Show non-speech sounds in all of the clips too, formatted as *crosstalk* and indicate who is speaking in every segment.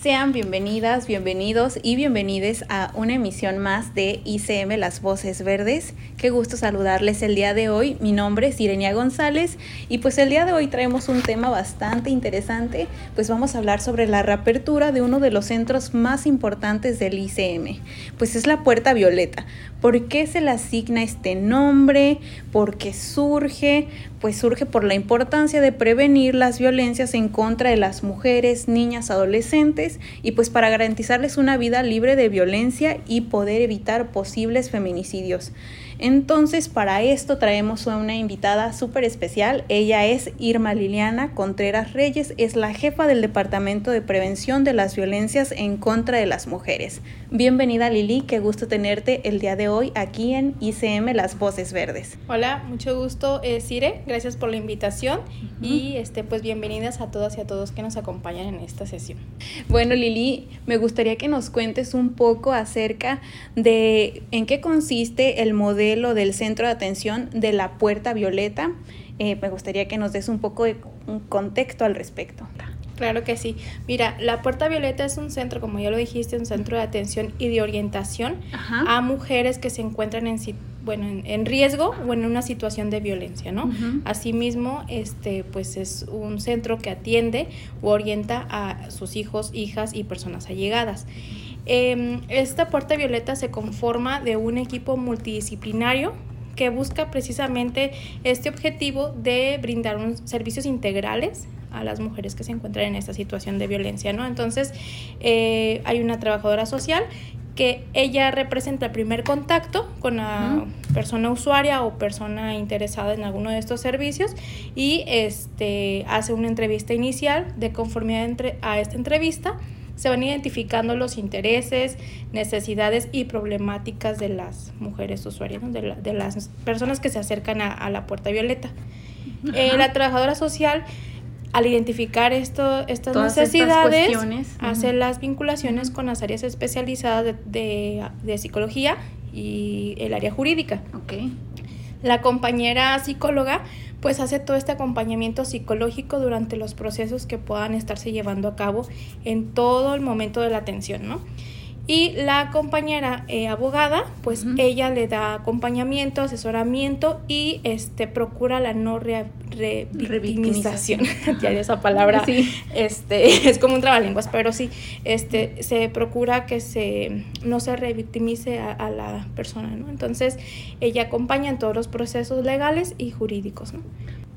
Speaker 1: Sean bienvenidas, bienvenidos y bienvenides a una emisión más de ICM Las Voces Verdes. Qué gusto saludarles el día de hoy. Mi nombre es Irenia González y pues el día de hoy traemos un tema bastante interesante. Pues vamos a hablar sobre la reapertura de uno de los centros más importantes del ICM. Pues es la Puerta Violeta. ¿Por qué se le asigna este nombre? ¿Por qué surge? Pues surge por la importancia de prevenir las violencias en contra de las mujeres, niñas, adolescentes y pues para garantizarles una vida libre de violencia y poder evitar posibles feminicidios. Entonces, para esto traemos a una invitada súper especial. Ella es Irma Liliana Contreras Reyes, es la jefa del Departamento de Prevención de las Violencias en contra de las Mujeres. Bienvenida Lili, qué gusto tenerte el día de hoy aquí en ICM Las Voces Verdes.
Speaker 2: Hola, mucho gusto, eh, Cire, gracias por la invitación y este, pues bienvenidas a todas y a todos que nos acompañan en esta sesión.
Speaker 1: Bueno, Lili, me gustaría que nos cuentes un poco acerca de en qué consiste el modelo del centro de atención de la Puerta Violeta. Eh, me gustaría que nos des un poco de un contexto al respecto.
Speaker 2: Claro que sí. Mira, la Puerta Violeta es un centro, como ya lo dijiste, un centro de atención y de orientación a mujeres que se encuentran en, bueno, en, riesgo o en una situación de violencia, ¿no? Asimismo, este, pues es un centro que atiende o orienta a sus hijos, hijas y personas allegadas. Em, esta Puerta Violeta se conforma de un equipo multidisciplinario que busca precisamente este objetivo de brindar unos servicios integrales a las mujeres que se encuentran en esta situación de violencia, ¿no? Entonces, eh, hay una trabajadora social que ella representa el primer contacto con la persona usuaria o persona interesada en alguno de estos servicios y este, hace una entrevista inicial de conformidad entre, a esta entrevista se van identificando los intereses, necesidades y problemáticas de las mujeres usuarias, de, las personas que se acercan a, la puerta violeta. Eh, la trabajadora social, al identificar esto, estas necesidades, hace las vinculaciones con las áreas especializadas de, psicología y el área jurídica.
Speaker 1: Okay.
Speaker 2: La compañera psicóloga pues hace todo este acompañamiento psicológico durante los procesos que puedan estarse llevando a cabo en todo el momento de la atención, ¿no? Y la compañera eh, abogada, pues ella le da acompañamiento, asesoramiento y este procura la no re, revictimización. *laughs* ya esa palabra sí. este, *laughs* es como un trabalenguas, pero sí, este, se procura que se, no se revictimice a, a, la persona, ¿no? Entonces, ella acompaña en todos los procesos legales y jurídicos, ¿no?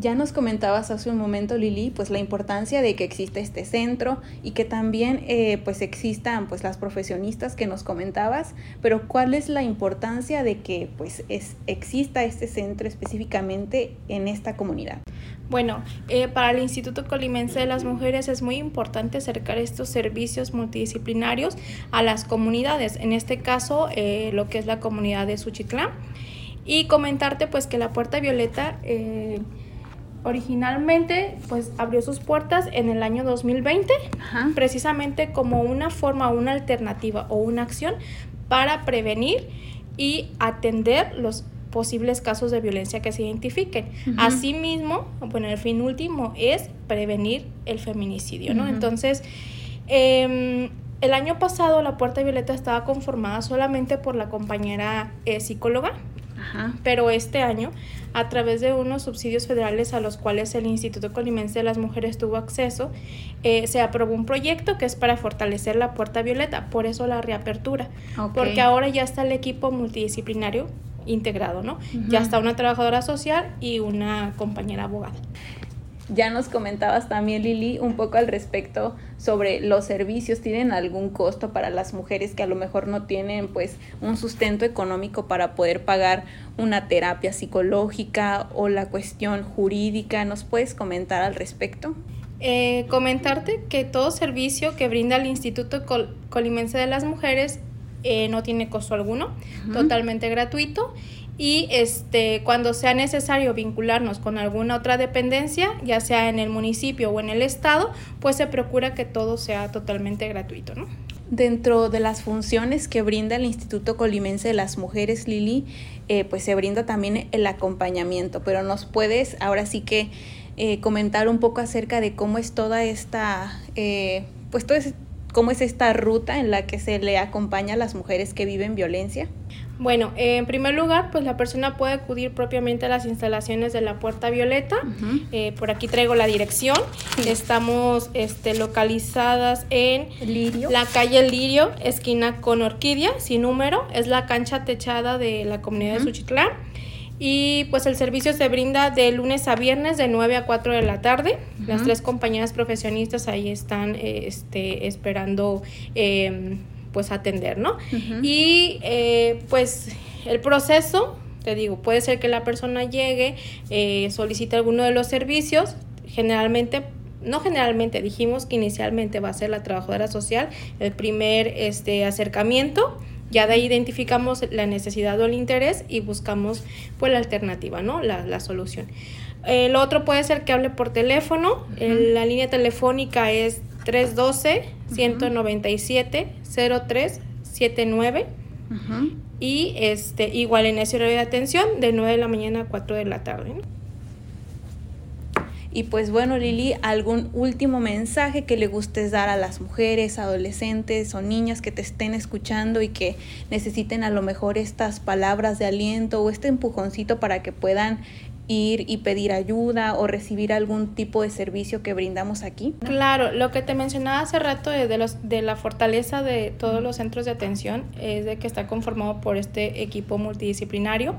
Speaker 1: Ya nos comentabas hace un momento, Lili, pues la importancia de que exista este centro y que también eh, pues existan pues las profesionistas que nos comentabas, pero ¿cuál es la importancia de que pues es, exista este centro específicamente en esta comunidad?
Speaker 2: Bueno, eh, para el Instituto Colimense de las Mujeres es muy importante acercar estos servicios multidisciplinarios a las comunidades, en este caso eh, lo que es la comunidad de Suchitlán, y comentarte pues que la Puerta Violeta originalmente pues abrió sus puertas en el año 2020, precisamente como una forma, una alternativa o una acción para prevenir y atender los posibles casos de violencia que se identifiquen. Asimismo, bueno, el fin último es prevenir el feminicidio, ¿no? Entonces, em, el año pasado la Puerta Violeta estaba conformada solamente por la compañera eh, psicóloga, pero este año a través de unos subsidios federales a los cuales el Instituto Colimense de las Mujeres tuvo acceso, eh, se aprobó un proyecto que es para fortalecer la puerta violeta, por eso la reapertura, porque ahora ya está el equipo multidisciplinario integrado, ¿no? Ya está una trabajadora social y una compañera abogada.
Speaker 1: Ya nos comentabas también, Lili, un poco al respecto sobre los servicios. ¿Tienen algún costo para las mujeres que a lo mejor no tienen pues un sustento económico para poder pagar una terapia psicológica o la cuestión jurídica? ¿Nos puedes comentar al respecto?
Speaker 2: Eh, comentarte que todo servicio que brinda el Instituto Colimense de las Mujeres eh, no tiene costo alguno, totalmente gratuito y este, cuando sea necesario vincularnos con alguna otra dependencia, ya sea en el municipio o en el estado, pues se procura que todo sea totalmente gratuito, ¿no?
Speaker 1: Dentro de las funciones que brinda el Instituto Colimense de las Mujeres, Lili, eh, pues se brinda también el acompañamiento, pero nos puedes ahora sí que eh, comentar un poco acerca de cómo es toda esta, eh, pues cómo es esta ruta en la que se le acompaña a las mujeres que viven violencia.
Speaker 2: Bueno, en primer lugar, pues la persona puede acudir propiamente a las instalaciones de la Puerta Violeta. Eh, por aquí traigo la dirección. Estamos este, localizadas en
Speaker 1: Lirio.
Speaker 2: la calle Lirio, esquina con Orquídea, sin número. Es la cancha techada de la comunidad de Suchitlán. Y pues el servicio se brinda de lunes a viernes de 9 a 4 de la tarde. Las tres compañías profesionistas ahí están este, esperando em, pues atender, ¿no? Y eh, pues el proceso, te digo, puede ser que la persona llegue, eh, solicite alguno de los servicios, generalmente no generalmente, dijimos que inicialmente va a ser la trabajadora social el primer este, acercamiento, ya de ahí identificamos la necesidad o el interés y buscamos pues la alternativa, ¿no? La, la solución. El otro puede ser que hable por teléfono, la línea telefónica es 312-197-0379. Y este, igual en ese horario de atención, de 9 de la mañana a 4 de la tarde.
Speaker 1: Y pues bueno, Lili, ¿algún último mensaje que le gustes dar a las mujeres, adolescentes o niñas que te estén escuchando y que necesiten a lo mejor estas palabras de aliento o este empujoncito para que puedan ir y pedir ayuda o recibir algún tipo de servicio que brindamos aquí?
Speaker 2: Claro, lo que te mencionaba hace rato de, los, de la fortaleza de todos los centros de atención es de que está conformado por este equipo multidisciplinario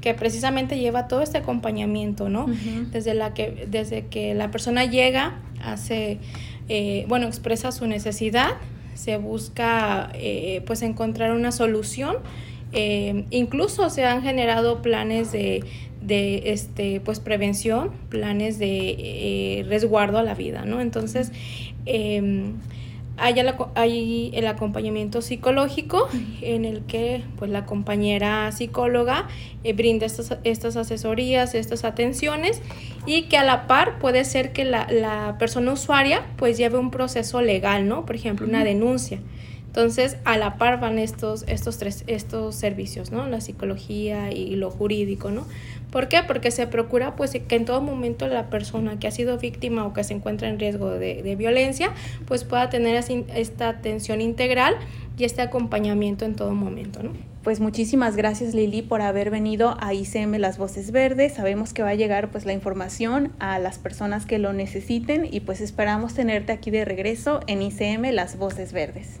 Speaker 2: que precisamente lleva todo este acompañamiento, ¿no? desde, la que, desde que la persona llega, hace, eh, bueno, expresa su necesidad, se busca eh, pues encontrar una solución. Eh, incluso se han generado planes de, de este pues prevención, planes de eh, resguardo a la vida, ¿no? Entonces, eh, hay, el acompañamiento psicológico en el que pues la compañera psicóloga eh, brinda estas, estas asesorías, estas atenciones y que a la par puede ser que la, la persona usuaria pues lleve un proceso legal, ¿no? Por ejemplo, una denuncia. Entonces, a la par van estos, estos tres, estos servicios, ¿no? La psicología y lo jurídico, ¿no? ¿Por qué? Porque se procura pues que en todo momento la persona que ha sido víctima o que se encuentra en riesgo de, violencia pues pueda tener esta atención integral y este acompañamiento en todo momento, ¿no?
Speaker 1: Pues muchísimas gracias Lili por haber venido a ICM Las Voces Verdes. Sabemos que va a llegar pues la información a las personas que lo necesiten y pues esperamos tenerte aquí de regreso en ICM Las Voces Verdes.